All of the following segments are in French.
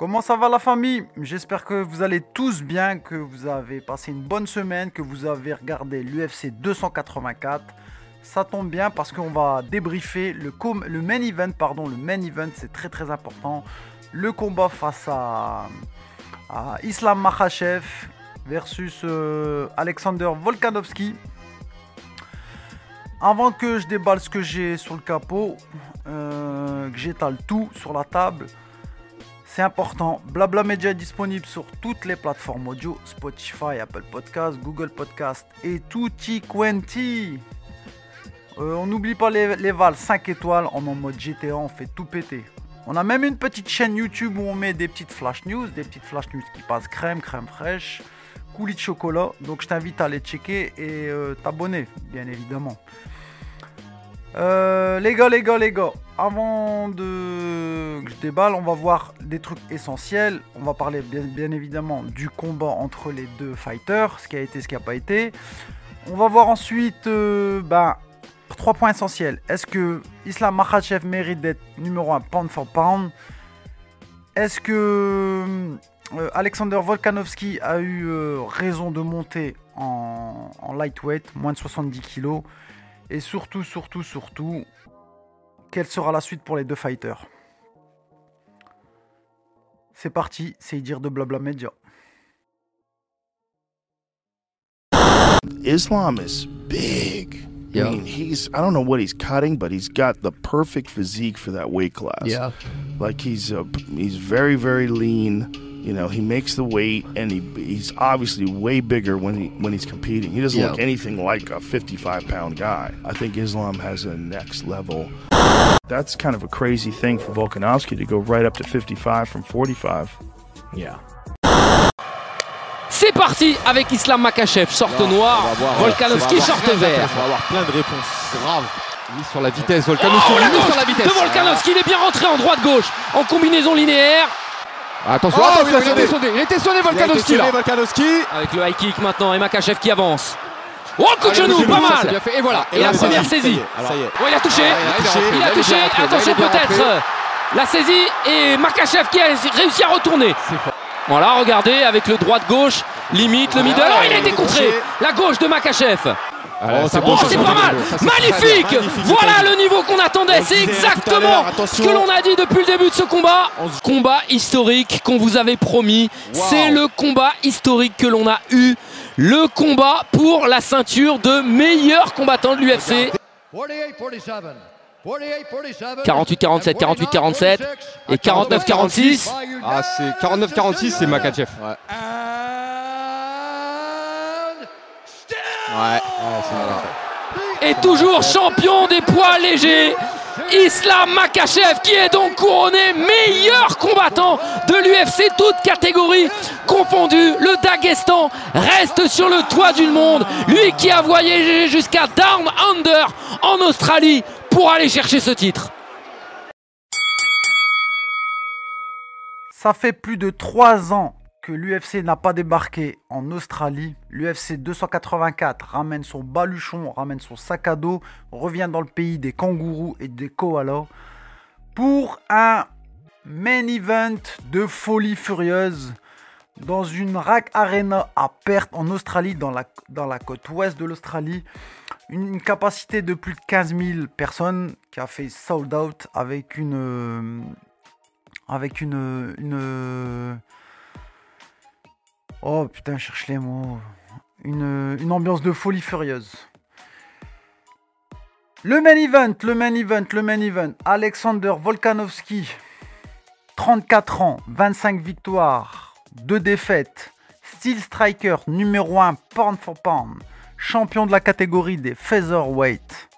Comment ça va la famille? J'espère que vous allez tous bien, que vous avez passé une bonne semaine, que vous avez regardé l'UFC 284. Ça tombe bien parce qu'on va débriefer le, main event, pardon, le main event, c'est très très important. Le combat face à, Islam Makhachev versus euh, Alexander Volkanovski. Avant que je déballe ce que j'ai sur le capot, euh, que j'étale tout sur la table, c'est important. Blabla Media est disponible sur toutes les plateformes audio Spotify, Apple Podcast, Google Podcast et tutti quanti. Euh, on n'oublie pas les, les 5 étoiles. En mode GTA, on fait tout péter. On a même une petite chaîne YouTube où on met des petites flash news, des petites flash news qui passent crème, crème fraîche, coulis de chocolat. Donc je t'invite à les checker et euh, t'abonner, bien évidemment. Euh, les gars, les gars, les gars, avant de que je déballe, on va voir des trucs essentiels. On va parler bien, évidemment du combat entre les deux fighters, ce qui a été, ce qui n'a pas été. On va voir ensuite euh, ben, trois points essentiels. Est-ce que Islam Makhachev mérite d'être numéro 1 pound for pound? Est-ce que euh, Alexander Volkanovski a eu raison de monter en, en lightweight, moins de 70 kg et surtout, surtout, surtout, quelle sera la suite pour les deux fighters? C'est parti, c'est dire de Blabla Media. Islam is big. I mean, he's I don't know what he's cutting, but he's got the perfect physique for that weight class. Yeah. Like he's uh, he's very very lean you know, he makes the weight, and he he's obviously way bigger when he when he's competing. He doesn't yeah. look anything like a 55 pound guy. I think Islam has a next level. That's kind of a crazy thing for Volkanovski to go right up to 55 from 45. Yeah. C'est parti avec Islam Makachev, short noir, Volkanovski, short vert. On va avoir plein de réponses. Grave. Il est sur la vitesse, Volkanovski. Oh, la sur la vitesse. De Volkanovski, il est bien rentré en droite-gauche, en combinaison linéaire. Attention, oh, attention, il, était sonné, il était sonné Volkanovski là. Volkanovski. Avec le high kick maintenant et Makachev qui avance. Oh, coup de genou, pas mal Et voilà. Et, la première saisie. Ça y est. Oh, il a touché. il a touché. Attention peut-être. La saisie et Makachev qui a réussi à retourner. Voilà, regardez, avec le droit-gauche, limite, le middle. Oh, il a été contré. La gauche de Makachev. Oh, c'est pas mal, magnifique. Voilà le niveau qu'on attendait, c'est exactement ce que l'on a dit depuis le début de ce combat. Combat historique qu'on vous avait promis, c'est le combat historique que l'on a eu, le combat pour la ceinture de meilleur combattant de l'UFC. 48-47, 48-47 et 49-46. Ah, c'est 49-46, c'est Makachev. Ouais. Ouais, Et toujours champion des poids légers, Islam Makachev qui est donc couronné meilleur combattant de l'UFC, toute catégorie confondue. Le Daghestan reste sur le toit du monde, lui qui a voyagé jusqu'à Down Under en Australie pour aller chercher ce titre. Ça fait plus de trois ans que l'UFC n'a pas débarqué en Australie. L'UFC 284 ramène son baluchon, ramène son sac à dos, revient dans le pays des kangourous et des koalas pour un main event de folie furieuse dans une rack arena à perte en Australie, dans la, dans la côte ouest de l'Australie. Une, capacité de plus de 15 000 personnes qui a fait sold out avec une. avec une. une Oh putain, je cherche les mots. Une, une ambiance de folie furieuse. Le main event, le main event, le main event. Alexander Volkanovski, 34 ans, 25 victoires, 2 défaites. Steel Striker numéro 1 pound for pound. Champion de la catégorie des featherweight.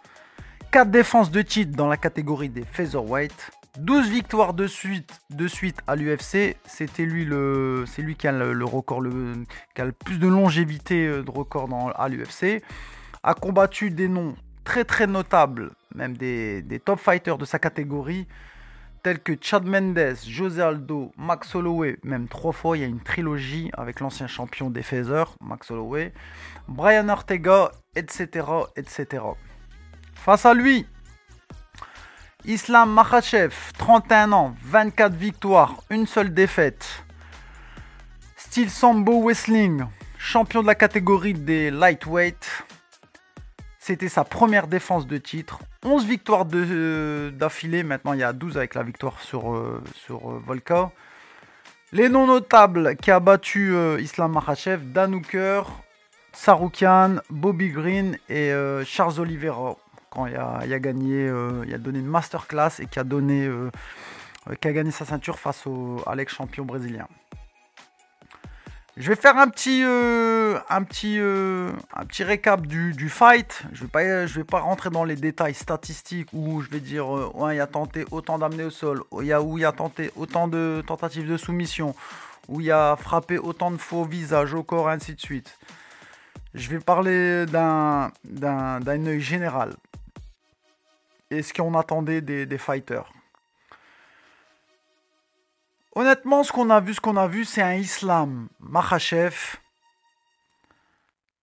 4 défenses de titre dans la catégorie des featherweight. 12 victoires de suite, de suite à l'UFC. C'était lui le, c'est lui qui a le, record, le, qui a plus de longévité euh, de record dans, à l'UFC. A combattu des noms très très notables, même des, top fighters de sa catégorie, tels que Chad Mendes, José Aldo, Max Holloway, même trois fois. Il y a une trilogie avec l'ancien champion des Feathers, Max Holloway, Brian Ortega, etc., etc. Face à lui, Islam Makhachev, 31 ans, 24 victoires, une seule défaite. Style Sambo Wrestling, champion de la catégorie des lightweight. C'était sa première défense de titre. 11 victoires d'affilée. Maintenant, il y a 12 avec la victoire sur, euh, euh, Volka. Les non notables qui a battu euh, Islam Makhachev, Dan Hooker, Saroukian, Bobby Green et Charles Oliveira. Quand il a, gagné, il a donné une masterclass et qui a donné, qui a gagné sa ceinture face au, à l'ex-champion brésilien. Je vais faire un petit, euh, un petit, euh, un petit récap du, fight. Je ne vais, pas, je vais pas rentrer dans les détails statistiques où je vais dire euh, il a tenté autant d'amener au sol, où il, a, où il a tenté autant de tentatives de soumission, où il a frappé autant de faux visages au corps, ainsi de suite. Je vais parler d'un, œil général. Et ce qu'on attendait des, fighters? Honnêtement, ce qu'on a vu, ce qu'on a vu, c'est un islam Makhachev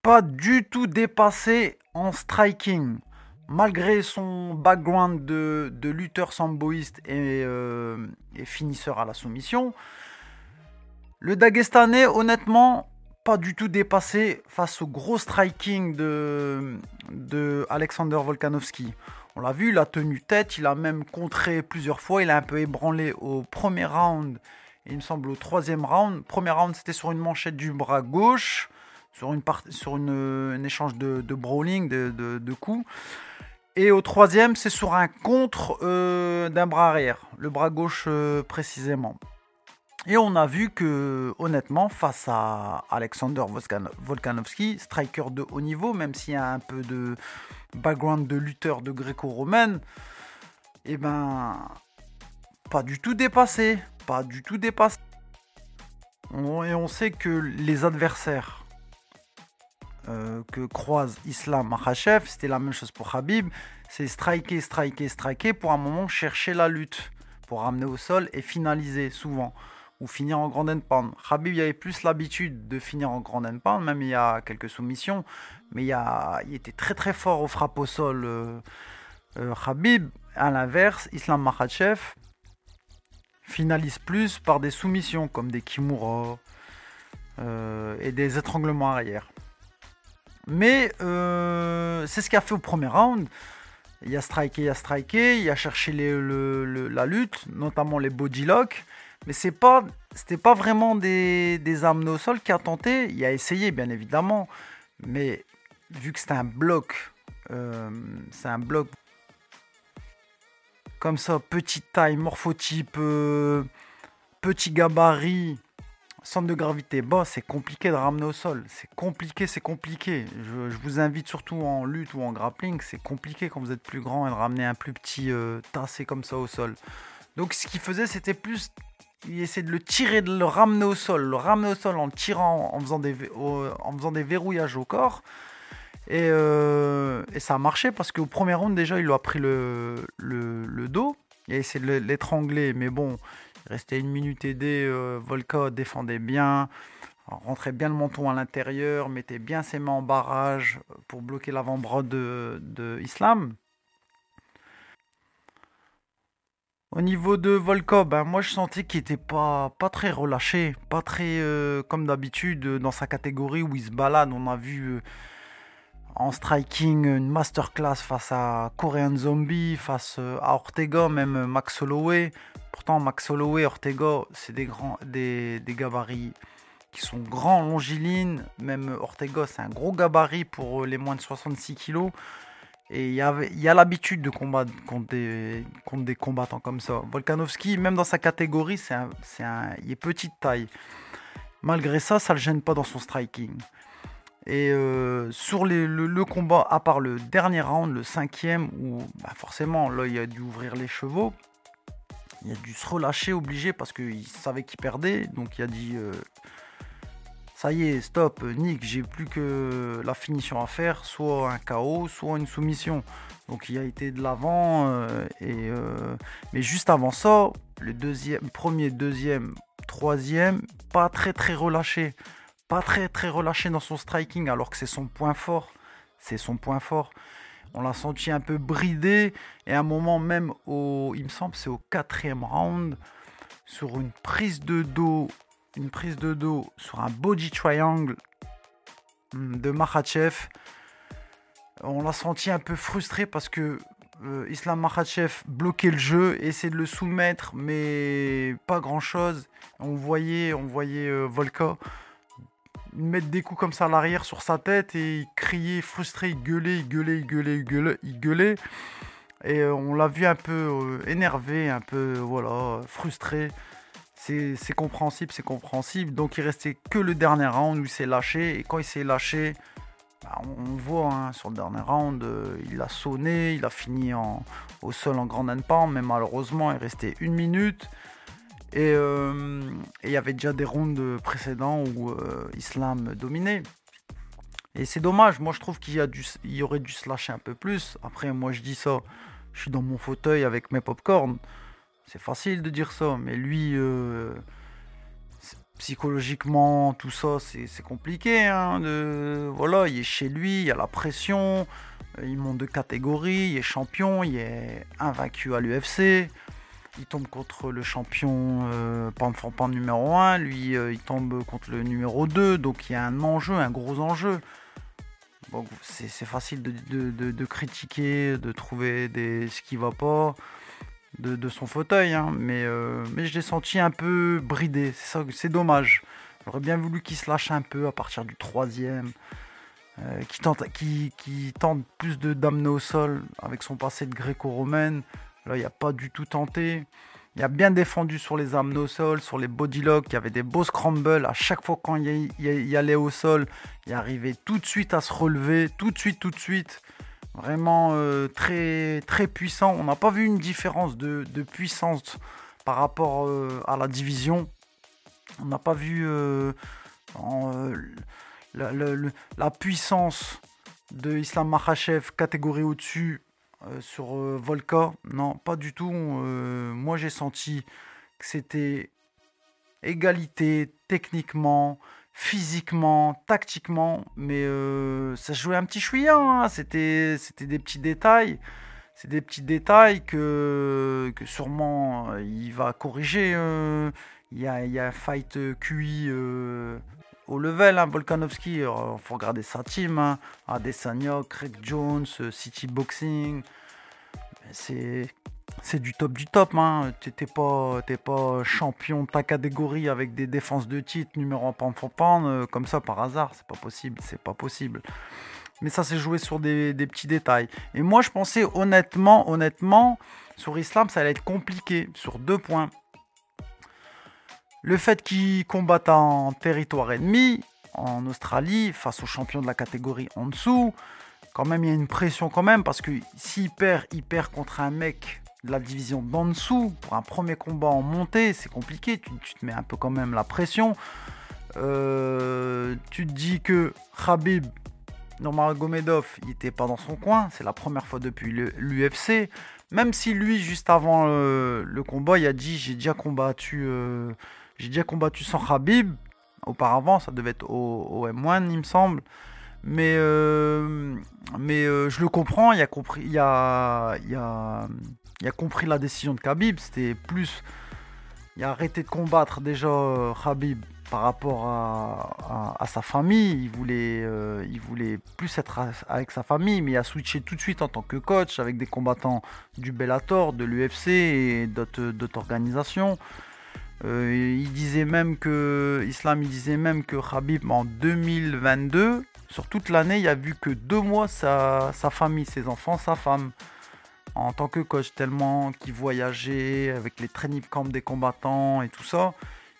pas du tout dépassé en striking. Malgré son background de, lutteur samboïste euh, et, finisseur à la soumission, le Dagestanais, honnêtement, pas du tout dépassé face au gros striking de, de Alexander Volkanovski. On l'a vu, il a tenu tête, il a même contré plusieurs fois, il a un peu ébranlé au premier round, et il me semble au troisième round. Premier round, c'était sur une manchette du bras gauche, sur, une un échange de, brawling, de, coups. Et au troisième, c'est sur un contre euh, d'un bras arrière, le bras gauche euh, précisément. Et on a vu que, honnêtement, face à Alexander Volkanovski, striker de haut niveau, même s'il y a un peu de, background de lutteur de gréco-romaine, et eh ben, pas du tout dépassé. Pas du tout dépassé. et on sait que les adversaires euh, que croise Islam Makhachev, c'était la même chose pour Habib. C'est striker, striker, striker pour un moment chercher la lutte, pour ramener au sol et finaliser souvent ou finir en grand end pound. Khabib il avait plus l'habitude de finir en grand end pound, même il y a quelques soumissions, mais il, a, il était très très fort au frappe au sol. Euh, euh, Khabib, à l'inverse, Islam Makhachev finalise plus par des soumissions comme des Kimura euh, et des étranglements arrière. Mais c'est ce qu'il a fait au premier round. Il a striké, il a striké, il a cherché la lutte, notamment les body locks. Mais c'est pas, c'était pas vraiment des, des armes au sol qui a tenté. Il a essayé, bien évidemment. Mais vu que c'était un bloc, euh, c'est un bloc comme ça, petite taille, morphotype, euh, petit gabarit, centre de gravité bas, c'est compliqué de ramener au sol. C'est compliqué, c'est compliqué. Je, vous invite surtout en lutte ou en grappling, c'est compliqué quand vous êtes plus grand et de ramener un plus petit euh, tassé comme ça au sol. Donc ce qu'il faisait, c'était plus il essaie de le tirer, de le ramener au sol, le ramener au sol en tirant, en faisant des, verrouillages au corps. Euh, et, ça a marché parce qu'au premier round, déjà, il lui a pris le, dos. Il a essayé de l'étrangler, mais bon, il restait une minute aidé. Euh, Volka défendait bien, rentrait bien le menton à l'intérieur, mettait bien ses mains en barrage pour bloquer l'avant-bras de, de Islam. Au niveau de Volkov, ben moi je sentais qu'il était pas, très relâché, pas très euh, comme d'habitude dans sa catégorie où il se balade. On a vu euh, en striking une masterclass face à Korean Zombie, face euh, à Ortega, même Max Holloway. Pourtant Max Holloway, Ortega, c'est des gabarits qui sont grands, longilines. Même Ortega, c'est un gros gabarit pour les moins de 66 kilos. Et il y a, l'habitude de combattre contre des, combattants comme ça. Volkanovski, même dans sa catégorie, un, il est petite taille. Malgré ça, ça ne le gêne pas dans son striking. Et euh, sur le, combat, à part le dernier round, le cinquième, où bah, forcément, là, il a dû ouvrir les chevaux. Il a dû se relâcher, obligé, parce qu'il savait qu'il perdait. Donc il a dit euh, ça y est, stop, Nick, j'ai plus que la finition à faire, soit un KO, soit une soumission. Donc il a été de l'avant, euh, euh, mais juste avant ça, le deuxième, premier, deuxième, troisième, pas très très relâché, pas très très relâché dans son striking, alors que c'est son point fort, c'est son point fort. On l'a senti un peu bridé. Et à un moment même, il me semble, c'est au quatrième round, sur une prise de dos, une prise de dos sur un body triangle hmm, de Makhachev. On l'a senti un peu frustré parce que euh, Islam Makhachev bloquait le jeu, essayait de le soumettre, mais pas grand chose. On voyait, on voyait euh, Volka mettre des coups comme ça à l'arrière sur sa tête et il criait frustré, il gueulait, il gueulait, il gueulait, il gueulait. Et euh, on l'a vu un peu énervé, un peu voilà, frustré. C'est compréhensible, c'est compréhensible. Donc il restait que le dernier round où il s'est lâché. Et quand il s'est lâché, bah, on, voit hein, sur le dernier round, euh, il a sonné, il a fini au sol en grand pound, mais malheureusement il restait une minute. Euh, et il y avait déjà des rounds précédents où euh, Islam dominait. Et c'est dommage, moi je trouve qu'il aurait dû se lâcher un peu plus. Après, moi je dis ça, je suis dans mon fauteuil avec mes popcorn. C'est facile de dire ça, mais lui, psychologiquement, tout ça, c'est compliqué. Hein, voilà, il est chez lui, il y a la pression, euh, il monte de catégorie, il est champion, il est invaincu à l'UFC. Il tombe contre le champion euh, pan numéro 1, lui euh, il tombe contre le numéro 2, donc il y a un enjeu, un gros enjeu. c'est facile de, de, critiquer, de trouver des, ce qui va pas de, son fauteuil, hein. mais, euh, mais je l'ai senti un peu bridé. C'est dommage. J'aurais bien voulu qu'il se lâche un peu à partir du troisième, euh, qui, tente, tente plus de d'amener au sol avec son passé de gréco-romaine. Là, il a pas du tout tenté. Il a bien défendu sur les amenes au sol, sur les bodylocks. Il y avait des beaux scrambles. À chaque fois quand il, il allait au sol, il arrivait tout de suite à se relever. Tout de suite, tout de suite. Vraiment euh, très, très puissant. On n'a pas vu une différence de, puissance par rapport euh, à la division. On n'a pas vu euh, la, puissance de Islam Makhachev catégorie au-dessus sur Volka. Non, pas du tout. moi, j'ai senti que c'était égalité techniquement physiquement, tactiquement, mais euh, ça jouait un petit chouïa. Hein. C'était, des petits détails. C'est des petits détails que, sûrement euh, il va corriger. Euh. Il y, a, fight QI au level, hein, Volkanovski. Il faut regarder sa team. Hein. Craig Jones, City Boxing. C'est c'est du top du top. Hein. T'es pas, pas champion de ta catégorie avec des défenses de titre numéro 1 pan pan euh, comme ça par hasard. C'est pas possible. C'est pas possible. Mais ça s'est joué sur des, petits détails. Et moi, je pensais honnêtement, honnêtement, sur Islam, ça allait être compliqué sur deux points. Le fait qu'il combatte en territoire ennemi, en Australie, face aux champions de la catégorie en dessous, quand même, il y a une pression quand même, parce que s'il perd, il perd contre un mec de la division dessous, pour un premier combat en montée, c'est compliqué, tu, te mets un peu quand même la pression. Euh, tu te dis que Khabib, Gomedov, il était pas dans son coin, c'est la première fois depuis l'UFC. Même si lui, juste avant le, combat, il a dit j'ai déjà combattu, euh, j'ai déjà combattu sans Khabib. Auparavant, ça devait être au, M1, il me semble. Mais, euh, mais je le comprends, il a compris, il a, il a, il a compris la décision de Khabib. C'était plus. Il a arrêté de combattre déjà euh, Khabib par rapport à, sa famille. Il voulait, euh, plus être avec sa famille, mais il a switché tout de suite en tant que coach avec des combattants du Bellator, de l'UFC et d'autres organisations. Euh, il disait même que Islam, il disait même que Khabib en 2022, sur toute l'année, il a vu que deux mois sa famille, ses enfants, sa femme en tant que coach, tellement qu'il voyageait avec les training camps des combattants et tout ça.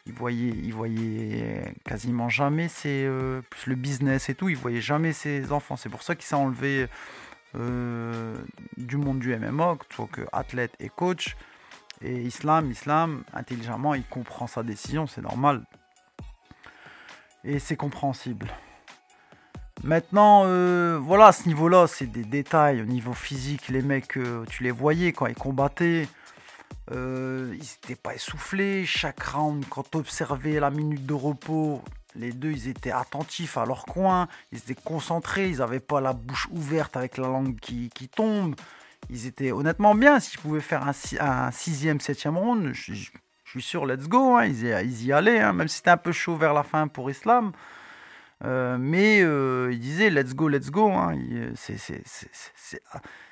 Il voyait, il voyait quasiment jamais ses, euh, plus le business et tout, il voyait jamais ses enfants. C'est pour ça qu'il s'est enlevé euh, du monde du MMA, soit que athlète et coach. Et Islam, Islam, intelligemment, il comprend sa décision, c'est normal. Et c'est compréhensible. Maintenant, euh, voilà, à ce niveau-là, c'est des détails. Au niveau physique, les mecs, euh, tu les voyais quand ils combattaient. Euh, ils n'étaient pas essoufflés. Chaque round, quand observais la minute de repos, Les deux, ils étaient attentifs à leur coin, ils étaient concentrés, ils n'avaient pas la bouche ouverte avec la langue qui, tombe. Ils étaient honnêtement bien. S'ils pouvaient faire un, un sixième, septième round, je, suis sûr, let's go. Hein. ils, y, allaient, hein. même si c'était un peu chaud vers la fin pour Islam. Euh, mais euh, ils disaient let's go, let's go. Hein.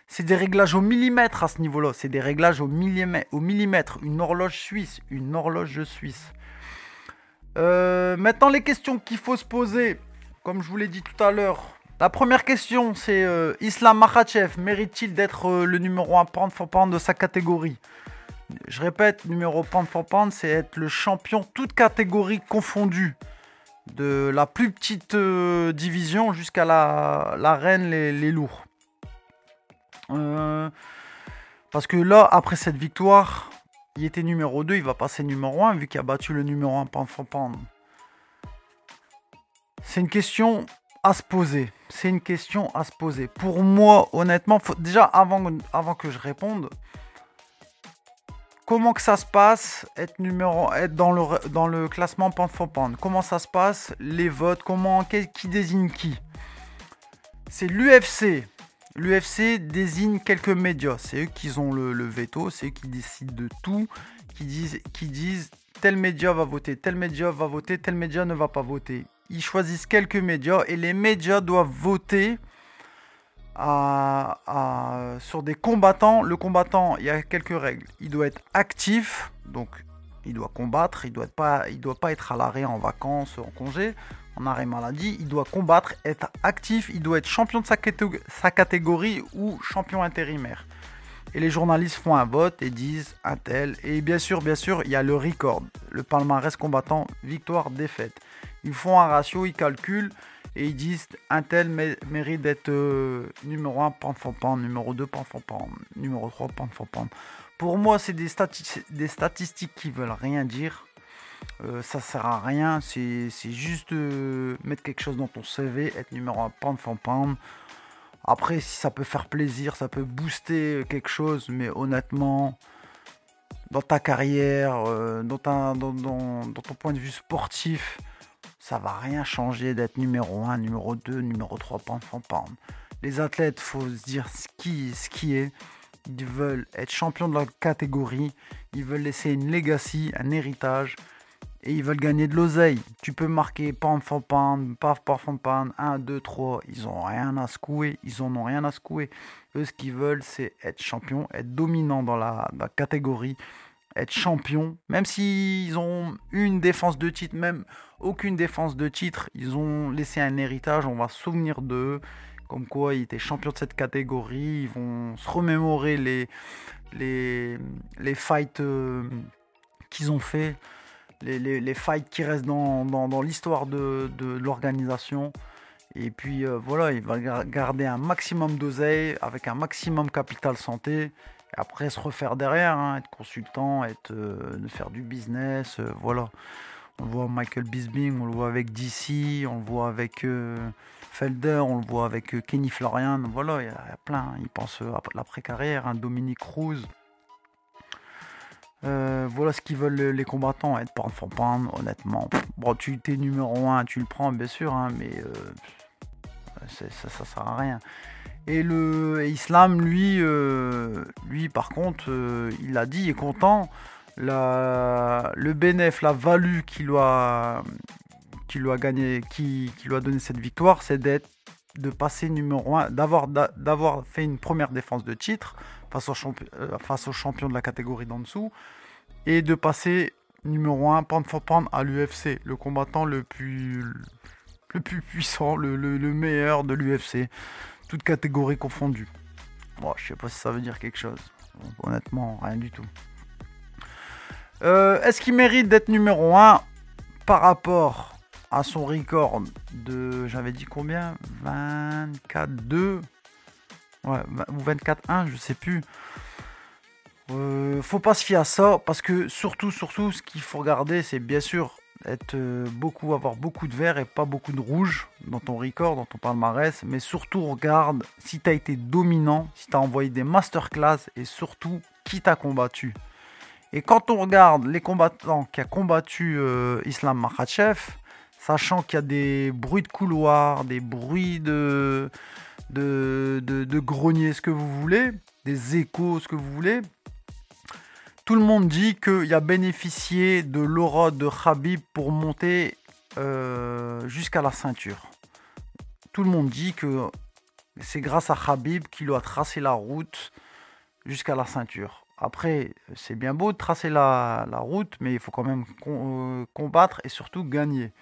C'est des réglages au millimètre à ce niveau-là. C'est des réglages au millimètre, au millimètre. Une horloge suisse. Une horloge suisse. Euh, maintenant, les questions qu'il faut se poser, comme je vous l'ai dit tout à l'heure. La première question, c'est euh, Islam Makhachev mérite-t-il d'être euh, le numéro 1 pound for pound de sa catégorie? Je répète, numéro pound for pound, c'est être le champion toute catégorie confondue. De la plus petite division jusqu'à la, reine, les, lourds. parce que là, après cette victoire, il était numéro 2, il va passer numéro 1 vu qu'il a battu le numéro 1 pound C'est une question à se poser. C'est une question à se poser. Pour moi, honnêtement, déjà avant que je réponde, comment que ça se passe être numéro être dans le dans le classement pound for pound Comment ça se passe Les votes? Comment qui désigne qui? C'est l'UFC l'UFC désigne quelques médias. C'est eux qui ont le, veto, c'est eux qui décident de tout, qui disent, qui disent tel média va voter, tel média va voter, tel média ne va pas voter. Ils choisissent quelques médias et les médias doivent voter sur des combattants. Le combattant, il y a quelques règles. Il doit être actif, donc il doit combattre, il ne doit, pas, doit pas être à l'arrêt en vacances, en congé en arrêt maladie, il doit combattre, être actif, il doit être champion de sa, catégorie ou champion intérimaire. Et les journalistes font un vote et disent un tel. Et bien sûr, bien sûr, il y a le record, le palmarès combattant, victoire, défaite. Ils font un ratio, ils calculent et ils disent un tel mérite d'être euh, numéro 1 pan for numéro 2 pan for numéro 3 pan for Pour moi, c'est des, des statistiques qui veulent rien dire. Euh, ça sert à rien, c'est juste mettre quelque chose dans ton CV, être numéro 1 pound. Après, si ça peut faire plaisir, ça peut booster quelque chose, mais honnêtement, dans ta carrière, euh, dans, ton point de vue sportif, ça va rien changer d'être numéro 1, numéro 2, numéro 3 pound for pound. Les athlètes, faut se dire ce qui, est. Ils veulent être champions de leur catégorie, ils veulent laisser une legacy, un héritage et ils veulent gagner de l'oseille. Tu peux marquer pound for pound, paf paf for pound, 1, 2, 3. Ils ont rien à secouer. Ils ont rien à secouer. Eux, ce qu'ils veulent, c'est être champion, être dominant dans la, catégorie, être champion. Même s'ils ont une défense de titre, même aucune défense de titre, ils ont laissé un héritage. On va se souvenir d'eux. Comme quoi, ils étaient champions de cette catégorie. Ils vont se remémorer les, les, les fights euh, qu'ils ont fait les, fights qui restent dans, l'histoire de, l'organisation. Et puis euh, voilà, il va garder un maximum d'oseille avec un maximum capital santé. Après se refaire derrière, hein, être consultant, être, euh, faire du business, euh, voilà. On le voit Michael Bisbing, on le voit avec DC, on le voit avec Felder, on le voit avec Kenny Florian, voilà, il y, a plein. Il pense à l'après-carrière, un Dominique Cruz. Euh, voilà ce qu'ils veulent les combattants, être pound for pound, honnêtement. Bon, tu es numéro 1, tu le prends, bien sûr, hein, mais euh, ça, ça sert à rien. Et le Islam, lui, euh, lui par contre, il a dit, il est content. La, le bénéfice, la value qu'il lui a, qui lui a gagné, qui, qui lui a donné cette victoire, c'est d'être de passer numéro 1, d'avoir, d'avoir fait une première défense de titre face au, euh, face au champion de la catégorie d'en dessous, et de passer numéro 1 pound for pound à l'UFC, le combattant le plus, le plus puissant, le, meilleur de l'UFC, toute catégorie confondue. Bon, je sais pas si ça veut dire quelque chose. Honnêtement, rien du tout. Euh, est-ce qu'il mérite d'être numéro 1 par rapport à son record de, j'avais dit combien? 24-2 ouais, ou 24-1, je sais plus. Euh, faut pas se fier à ça parce que surtout, surtout, ce qu'il faut regarder, c'est bien sûr être euh, beaucoup, avoir beaucoup de vert et pas beaucoup de rouge dans ton record, dans ton palmarès, mais surtout regarde si tu as été dominant, si tu as envoyé des masterclass et surtout qui t'a combattu. Et quand on regarde les combattants qui a combattu euh, Islam Makhachev, sachant qu'il y a des bruits de couloir, des bruits de, de, de, grenier, ce que vous voulez, des échos, ce que vous voulez. Tout le monde dit qu'il a bénéficié de l'aura de Khabib pour monter euh, jusqu'à la ceinture. Tout le monde dit que c'est grâce à Khabib qu'il a tracé la route jusqu'à la ceinture. Après, c'est bien beau de tracer la, route, mais il faut quand même euh, combattre et surtout gagner.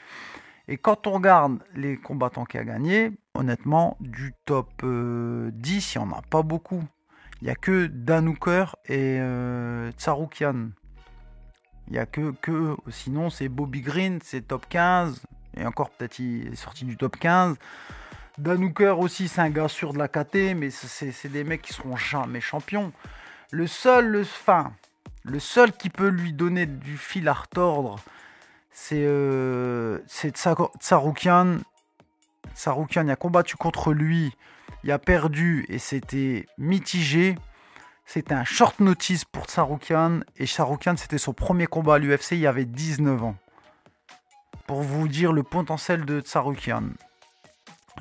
Et quand on regarde les combattants qui a gagné, honnêtement, du top 10, euh, il n'y en a pas beaucoup. Il n'y a que Danouker et euh, Tsaroukian. Il n'y a que, que Sinon, c'est Bobby Green, c'est top 15. Et encore, peut-être, il est sorti du top 15. Danouker aussi, c'est un gars sûr de la KT, mais c'est des mecs qui seront jamais champions. Le seul, le, fin, le seul qui peut lui donner du fil à retordre, c'est euh, Tsaroukian. Tsaroukian, il a combattu contre lui, il a perdu et c'était mitigé. C'était un short notice pour Tsaroukian et Tsaroukian, c'était son premier combat à l'UFC, il avait 19 ans. Pour vous dire le potentiel de Tsaroukian.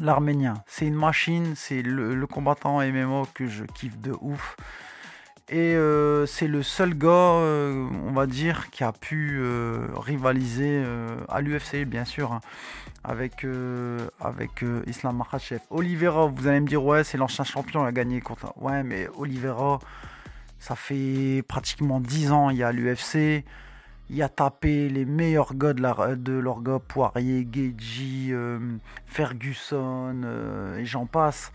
L'Arménien, c'est une machine, c'est le, le, combattant MMO que je kiffe de ouf. Et euh, c'est le seul gars, euh, on va dire, qui a pu euh, rivaliser à l'UFC, bien sûr, hein, avec, avec Islam Makhachev. Oliveira, vous allez me dire, ouais, c'est l'ancien champion, il a gagné contre. Ouais, mais Oliveira, ça fait pratiquement 10 ans, il y a l'UFC. Il a tapé les meilleurs gars de, la, leur Poirier, Geji, Ferguson, et j'en passe.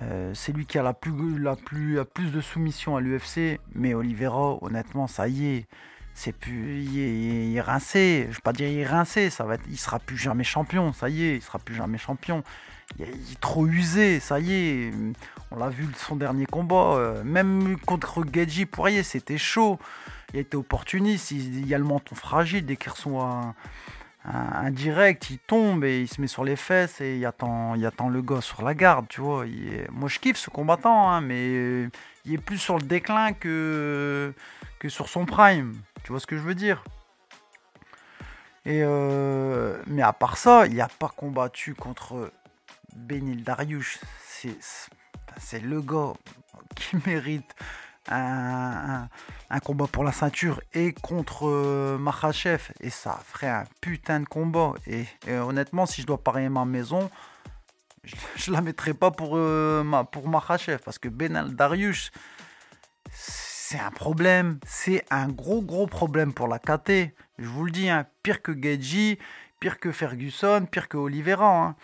Euh, c'est lui qui a la plus, la plus, plus de soumission à l'UFC, mais Oliveira, honnêtement, ça y est, c'est plus, il est, rincé. Je vais pas dire il est rincé, ça va être, il sera plus jamais champion. Ça y est, il sera plus jamais champion. Il est, trop usé, ça y est. On l'a vu son dernier combat, euh, même contre Gedji Poirier, c'était chaud. Il était opportuniste, il, y a le menton fragile dès qu'il reçoit un, direct, il tombe et il se met sur les fesses et il attend, il attend le gars sur la garde, tu vois. moi je kiffe ce combattant, hein, mais il est plus sur le déclin que, que sur son prime. Tu vois ce que je veux dire? Et euh, Mais à part ça, il n'a pas combattu contre Benil Dariush. C'est le gars qui mérite un, combat pour la ceinture et contre euh, Makhachev. Et ça ferait un putain de combat. Et, honnêtement si je dois parier ma maison je, la mettrai pas pour, euh, ma, pour Makhachev. Parce que Benal Darius c'est un problème c'est un gros gros problème pour la KT je vous le dis hein, pire que Geji pire que Ferguson pire que Oliveira hein.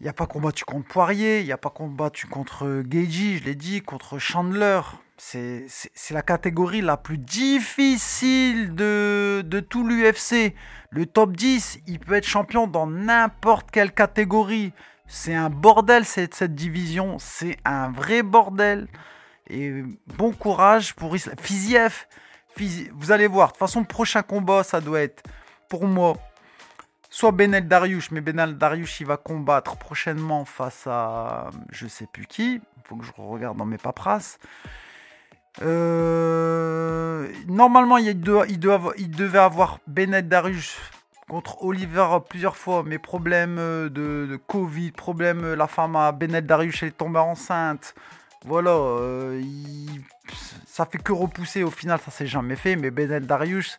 Il n'y a pas combattu contre Poirier, il n'y a pas combattu contre Geji, je l'ai dit, contre Chandler. C'est la catégorie la plus difficile de, de tout l'UFC. Le top 10, il peut être champion dans n'importe quelle catégorie. C'est un bordel cette, cette division, c'est un vrai bordel. Et bon courage pour Isla... Fiziev. Vous allez voir, de toute façon, prochain combat, ça doit être, pour moi, soit Benel Dariush, mais Benel Dariush il va combattre prochainement face à je sais plus qui. Il faut que je regarde dans mes paperasses. Euh, normalement, il, devait avoir Benet Dariush contre Oliver plusieurs fois, mais problème euh, de, Covid, problème, euh, la femme à Benet Dariush elle est tombée enceinte. Voilà, ça fait que repousser. Au final, ça s'est jamais fait, mais Benet Dariush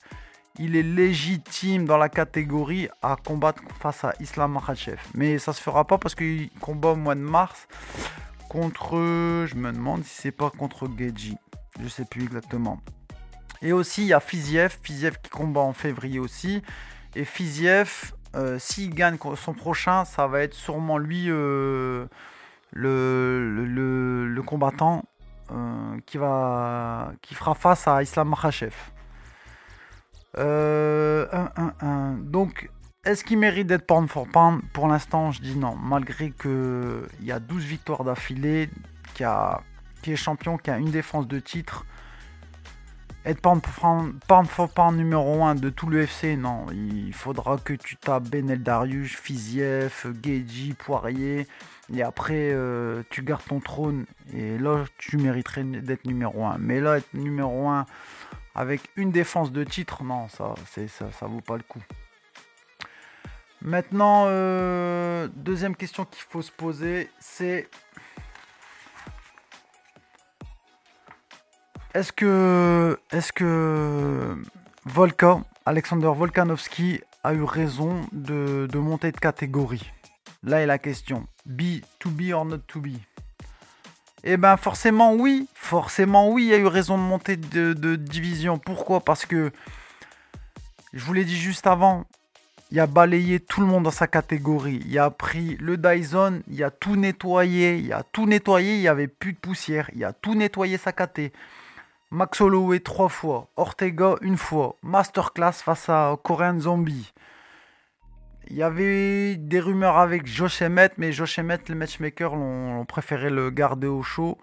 il est légitime dans la catégorie à combattre face à Islam Makhachev. Mais ça se fera pas parce qu'il combat au mois de mars contre. Je me demande si c'est pas contre Geji. Je sais plus exactement. Et aussi, il y a Fiziev. Fiziev qui combat en février aussi. Et Fiziev, euh, s'il gagne son prochain, ça va être sûrement lui euh, le, le, combattant euh, qui, va, qui fera face à Islam Makhachev. Euh, Donc, est-ce qu'il mérite d'être pound for pound Pour l'instant, je dis non. Malgré qu'il y a 12 victoires d'affilée, qui, est champion, qui a une défense de titre. Être pound for pound, numéro 1 de tout l'UFC, non. Il faudra que tu tapes Benel Darius, Fiziev, Geji, Poirier. Et après, euh, tu gardes ton trône. Et là, tu mériterais d'être numéro 1. Mais là, être numéro 1 avec une défense de titre, non, ça, c'est, ça, ça vaut pas le coup. Maintenant, euh, deuxième question qu'il faut se poser, c'est est-ce que, est-ce que Volka, Alexander Volkanovski, a eu raison de, monter de catégorie? Là est la question. Be, to be or not to be? Eh ben forcément oui, forcément oui, il a eu raison de monter de, de division. Pourquoi? Parce que, je vous l'ai dit juste avant, il a balayé tout le monde dans sa catégorie. Il a pris le Dyson, il a tout nettoyé, il a tout nettoyé, il n'y avait plus de poussière, il a tout nettoyé sa caté. Max Holloway trois fois, Ortega une fois, Masterclass face à Korean Zombie. Il y avait des rumeurs avec Josh Emmett, mais Josh Emmett, les matchmakers, l'ont préféré le garder au chaud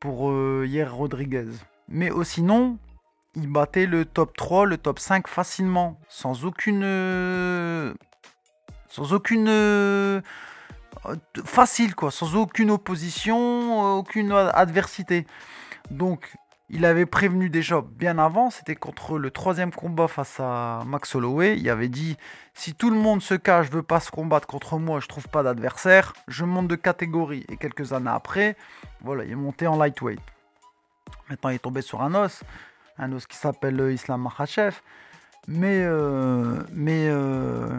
pour euh, hier Rodriguez. Mais sinon, il battait le top 3, le top 5 facilement, sans aucune. Euh, sans aucune. Euh, facile, quoi, sans aucune opposition, aucune adversité. Donc, il avait prévenu déjà bien avant, c'était contre le troisième combat face à Max Holloway. Il avait dit si tout le monde se cache, veut pas se combattre contre moi, je trouve pas d'adversaire, je monte de catégorie. Et quelques années après, voilà, il est monté en lightweight. Maintenant, il est tombé sur un os un os qui s'appelle Islam Makhachev. Mais, euh, euh,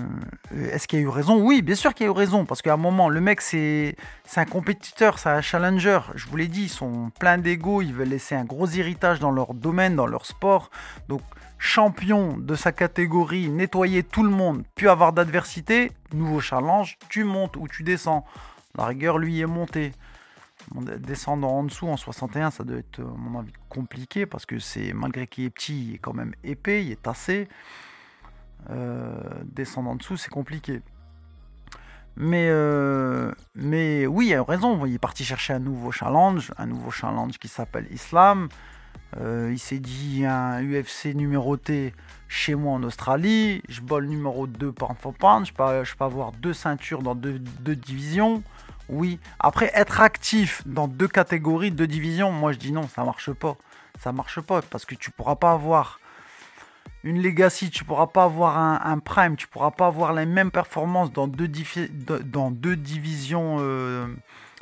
est-ce qu'il y a eu raison? Oui, bien sûr qu'il y a eu raison, parce qu'à un moment, le mec, c'est un compétiteur, c'est un challenger. Je vous l'ai dit, ils sont pleins d'ego, ils veulent laisser un gros héritage dans leur domaine, dans leur sport. Donc, champion de sa catégorie, nettoyer tout le monde, puis avoir d'adversité, nouveau challenge, tu montes ou tu descends. La rigueur, lui, est monté. Descendre en dessous en 61, ça doit être, mon avis, compliqué parce que c'est malgré qu'il est petit, il est quand même épais, il est tassé. Euh, descendre en dessous, c'est compliqué. Mais, euh, mais oui, il a raison. Il est parti chercher un nouveau challenge, un nouveau challenge qui s'appelle Islam. Euh, il s'est dit un UFC numéroté chez moi en Australie. Je bol numéro 2 pound for pound. Je peux, je peux avoir deux ceintures dans deux divisions. Oui. Après, être actif dans deux catégories, deux divisions, moi je dis non, ça marche pas. Ça marche pas parce que tu pourras pas avoir une legacy, tu pourras pas avoir un, prime, tu pourras pas avoir les mêmes performances dans deux, divisions euh,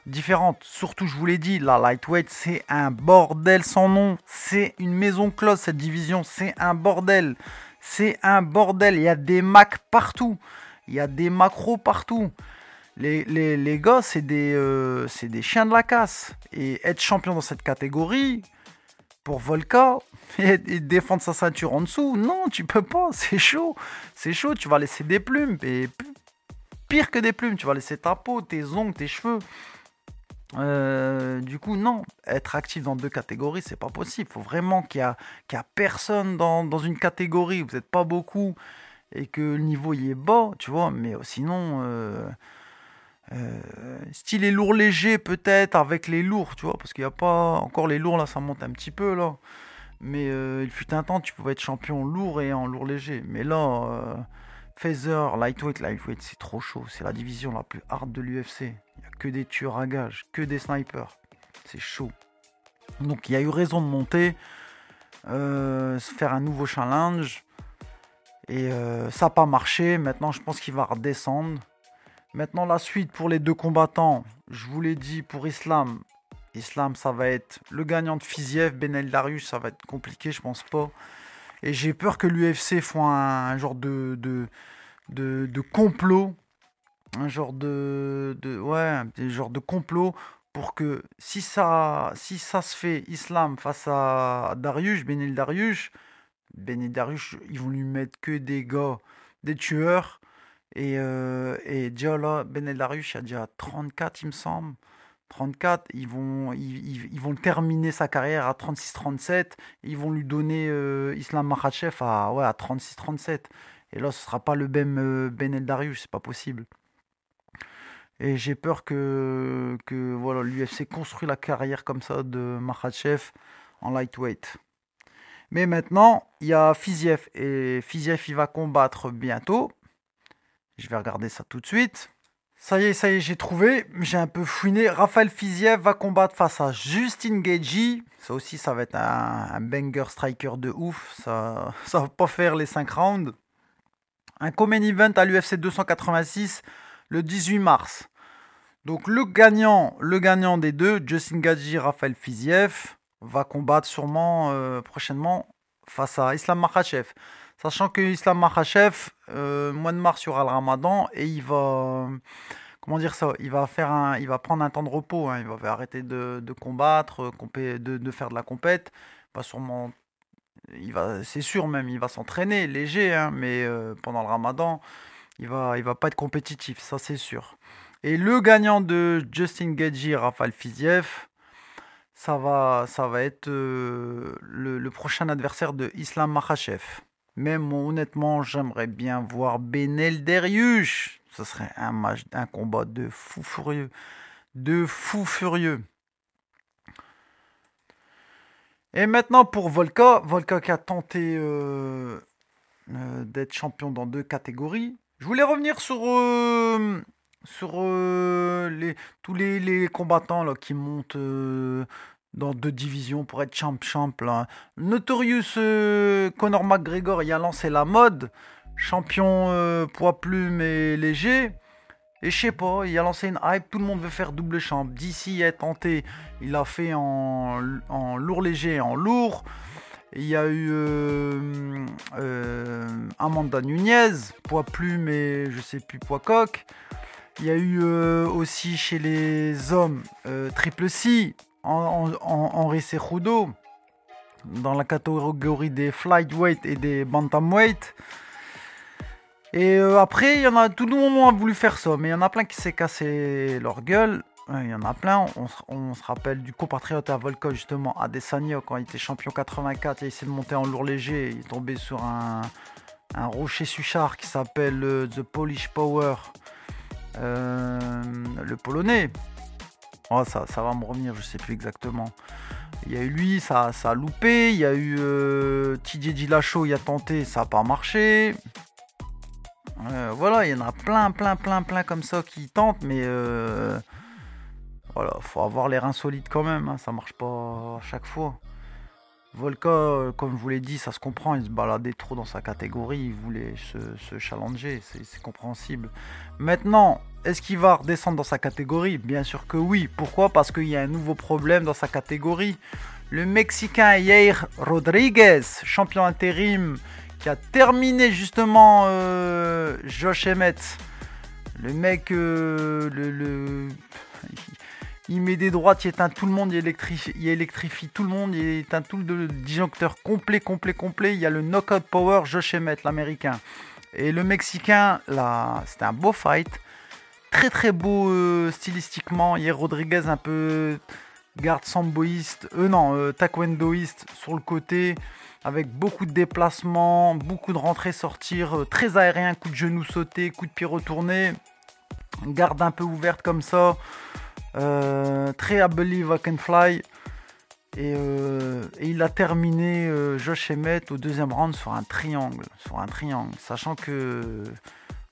différentes. Surtout, je vous l'ai dit, la lightweight, c'est un bordel sans nom. C'est une maison close cette division, c'est un bordel. C'est un bordel. Il y a des Macs partout. Il y a des macros partout. Les, les, gars, euh, c'est des, chiens de la casse. Et être champion dans cette catégorie, pour Volka, et, défendre sa ceinture en dessous, non, tu peux pas, c'est chaud. C'est chaud, tu vas laisser des plumes. Pire que des plumes, tu vas laisser ta peau, tes ongles, tes cheveux. Euh, du coup, non, être actif dans deux catégories, c'est pas possible. Il faut vraiment qu'il y, a, personne dans, une catégorie, vous n'êtes pas beaucoup, et que le niveau y est bas, tu vois. Mais sinon, euh, euh, style les lourds légers peut-être avec les lourds, tu vois, parce qu'il n'y a pas encore les lourds là, ça monte un petit peu là. Mais euh, il fut un temps, tu pouvais être champion lourd et en lourd léger. Mais là, euh, Feather, lightweight, lightweight, c'est trop chaud. C'est la division la plus hard de l'UFC. Il n'y a que des tueurs à gages, que des snipers. C'est chaud. Donc il y a eu raison de monter, euh, faire un nouveau challenge. Et ça n'a pas marché. Maintenant, je pense qu'il va redescendre. Maintenant, la suite pour les deux combattants. Je vous l'ai dit pour Islam. Islam, ça va être le gagnant de Fiziev, Benel Darius, ça va être compliqué, je pense pas. Et j'ai peur que l'UFC fasse un, genre de, de, de, complot. Un genre de, de. Ouais, un genre de complot pour que si ça, si ça se fait Islam face à Darius, Benel Darius, Benel Darius, ils vont lui mettre que des gars, des tueurs. Et, euh, et là, Benelarush a déjà 34, il me semble. 34, ils vont, terminer sa carrière à 36-37. Ils vont lui donner euh, Islam Makhachev à, ouais, à 36-37. Et là, ce ne sera pas le même euh, Ben Darius, c'est pas possible. Et j'ai peur que, que voilà, l'UFC construit la carrière comme ça de Makhachev en lightweight. Mais maintenant, il y a Fiziev. Et Fiziev, il va combattre bientôt. Je vais regarder ça tout de suite. Ça y est, ça y est, j'ai trouvé. J'ai un peu fouiné. Raphaël Fiziev va combattre face à Justin Gagey. Ça aussi, ça va être un, banger striker de ouf. Ça ça va pas faire les 5 rounds. un common event à l'UFC 286 le 18 mars. Donc le gagnant, le gagnant des deux, Justin Gadji, Raphaël Fiziev, va combattre sûrement euh, prochainement face à Islam Makhachev. Sachant que Islam Makhachev, euh, mois de mars, il y aura le ramadan et il va. Comment dire ça il va, faire un, il va prendre un temps de repos. Hein. il va arrêter de, combattre, de, de, faire de la compète. sûrement. Il va, c'est sûr même, il va s'entraîner léger, hein, mais euh, pendant le ramadan, il va, va pas être compétitif, ça c'est sûr. Et le gagnant de Justin Gagey, Rafael Fiziev, ça va, ça va être euh, le, prochain adversaire de Islam Makhachev. Même honnêtement, j'aimerais bien voir Benel Deriush. Ce serait un match, un combat de fou furieux. De fou furieux. Et maintenant pour Volka. Volka qui a tenté euh, euh, d'être champion dans deux catégories. Je voulais revenir sur sur euh, les, tous les, combattants qui montent dans deux divisions pour être champ-champ. Notorious euh, Conor McGregor, il a lancé la mode. Champion poids plume et léger. Et je sais pas, il a lancé une hype, tout le monde veut faire double champ. D'ici a tenté, il a fait en, en lourd léger, en lourd. Il y a eu Amanda Nunez, poids plume et je sais plus poids coq. Il y a eu euh, aussi chez les hommes euh, Triple C, Henri Cejudo, dans la catégorie des flyweight et des bantamweight. Et euh, après, il y en a, tout le monde a voulu faire ça, mais il y en a plein qui s'est cassé leur gueule. Il y en a plein. On, se rappelle du compatriote à Volko, justement, à Desagno, quand il était champion 84, il a de monter en lourd léger. Il est tombé sur un, rocher suchard qui s'appelle The Polish Power. Euh, le polonais. Oh, ça, va me revenir, je sais plus exactement. Il y a eu lui, ça, a loupé. Il y a eu euh, TJ il a tenté, ça n'a pas marché. Euh, voilà, il y en a plein, plein, plein, plein comme ça qui tentent, mais euh, voilà, faut avoir les reins solides quand même. Hein, ça marche pas à chaque fois. Volka, comme je vous l'ai dit, ça se comprend, il se baladait trop dans sa catégorie, il voulait se, challenger, c'est compréhensible. Maintenant, est-ce qu'il va redescendre dans sa catégorie? Bien sûr que oui. Pourquoi? Parce qu'il y a un nouveau problème dans sa catégorie. Le Mexicain Yair Rodriguez, champion intérim, qui a terminé justement euh, Josh Emmett. Le mec, euh, le, il met des droites, il éteint tout le monde, il électrifie, tout le monde, il éteint tout le disjoncteur complet, complet, complet. Il y a le knockout power Josh Emmett, l'américain. Et le mexicain, là, c'était un beau fight. Très très beau euh, stylistiquement. Hier Rodriguez un peu garde samboïste, euh non, euh, sur le côté, avec beaucoup de déplacements, beaucoup de rentrées sortir, euh, très aérien, coup de genou sauté, coup de pied retourné, garde un peu ouverte comme ça. Euh, très I Believe I Can Fly. Et, euh, il a terminé euh, Josh Emmett au deuxième round sur un triangle. Sur un triangle. Sachant que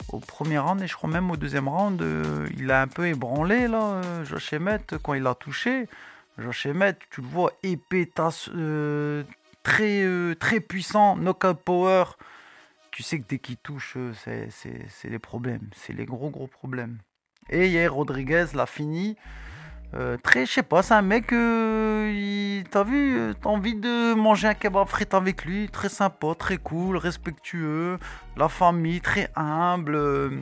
au premier round et je crois même au deuxième round, il a un peu ébranlé là, Josh Emmett quand il a touché. Josh Emmett, tu le vois, épais, très, très puissant, knockout power. Tu sais que dès qu'il touche, c'est les problèmes. C'est les gros gros problèmes. Et hier, Rodriguez l'a fini. Euh, très, je sais pas, c'est un mec, euh, t'as vu, euh, t'as envie de manger un kebab frit avec lui, très sympa, très cool, respectueux, la famille, très humble,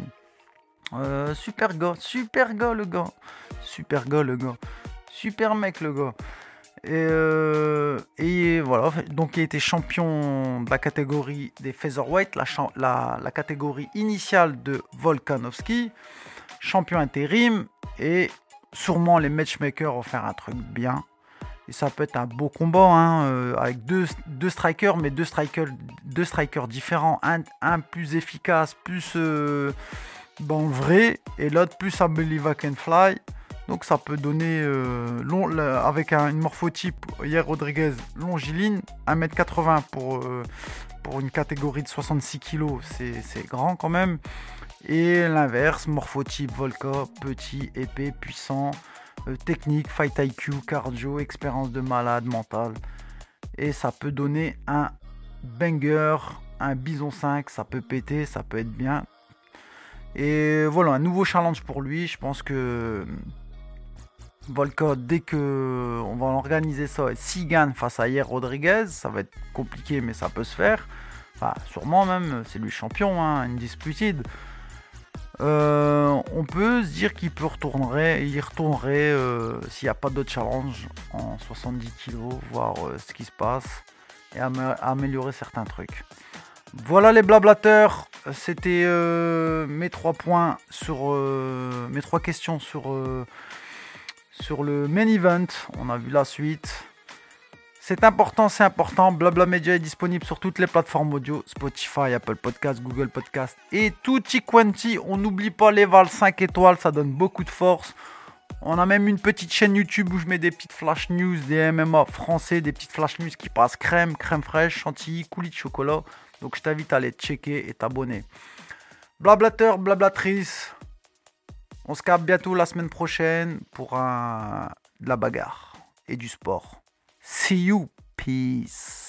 super gars, super gars le gars, super gars le gars, super mec le gars. Et, voilà, donc il était champion de la catégorie des featherweight, la, la, la catégorie initiale de Volkanovski champion intérim et sûrement les matchmakers vont faire un truc bien. Et ça peut être un beau combat hein, euh, avec deux, strikers, mais deux strikers, deux différents. Un, un plus efficace, plus euh, dans le vrai, et l'autre plus à Believe I Can Fly. Donc ça peut donner, euh, long, avec une morphotype, hier Rodriguez, longiligne, 1m80 pour, pour une catégorie de 66 kg, c'est grand quand même. Et l'inverse, morphotype Volca, petit, épais, puissant, euh, technique, fight IQ, cardio, expérience de malade, mental. Et ça peut donner un banger un Bison 5, ça peut péter, ça peut être bien. Et voilà, un nouveau challenge pour lui. Je pense que Volka, dès que on va organiser ça, s'il gagne face à Hier Rodriguez, ça va être compliqué, mais ça peut se faire. Sûrement même, c'est lui champion, hein, indisputed. Euh, on peut se dire qu'il peut retournerait, il retournerait euh, s'il n'y a pas d'autres challenge en 70 kg, voir euh, ce qui se passe et améliorer certains trucs. Voilà les blablateurs, c'était mes trois points sur mes trois questions sur le main event. On a vu la suite. C'est important, c'est important. Blabla Media est disponible sur toutes les plateformes audio Spotify, Apple Podcast, Google Podcast et tutti quanti. On n'oublie pas les vals 5 étoiles, ça donne beaucoup de force. On a même une petite chaîne YouTube où je mets des petites flash news, des MMA français, des petites flash news qui passent crème, crème fraîche, chantilly, coulis de chocolat. Donc je t'invite à aller checker et t'abonner. Blablateur, blablatrice. On se capte bientôt la semaine prochaine pour un... de la bagarre et du sport. See you. Peace.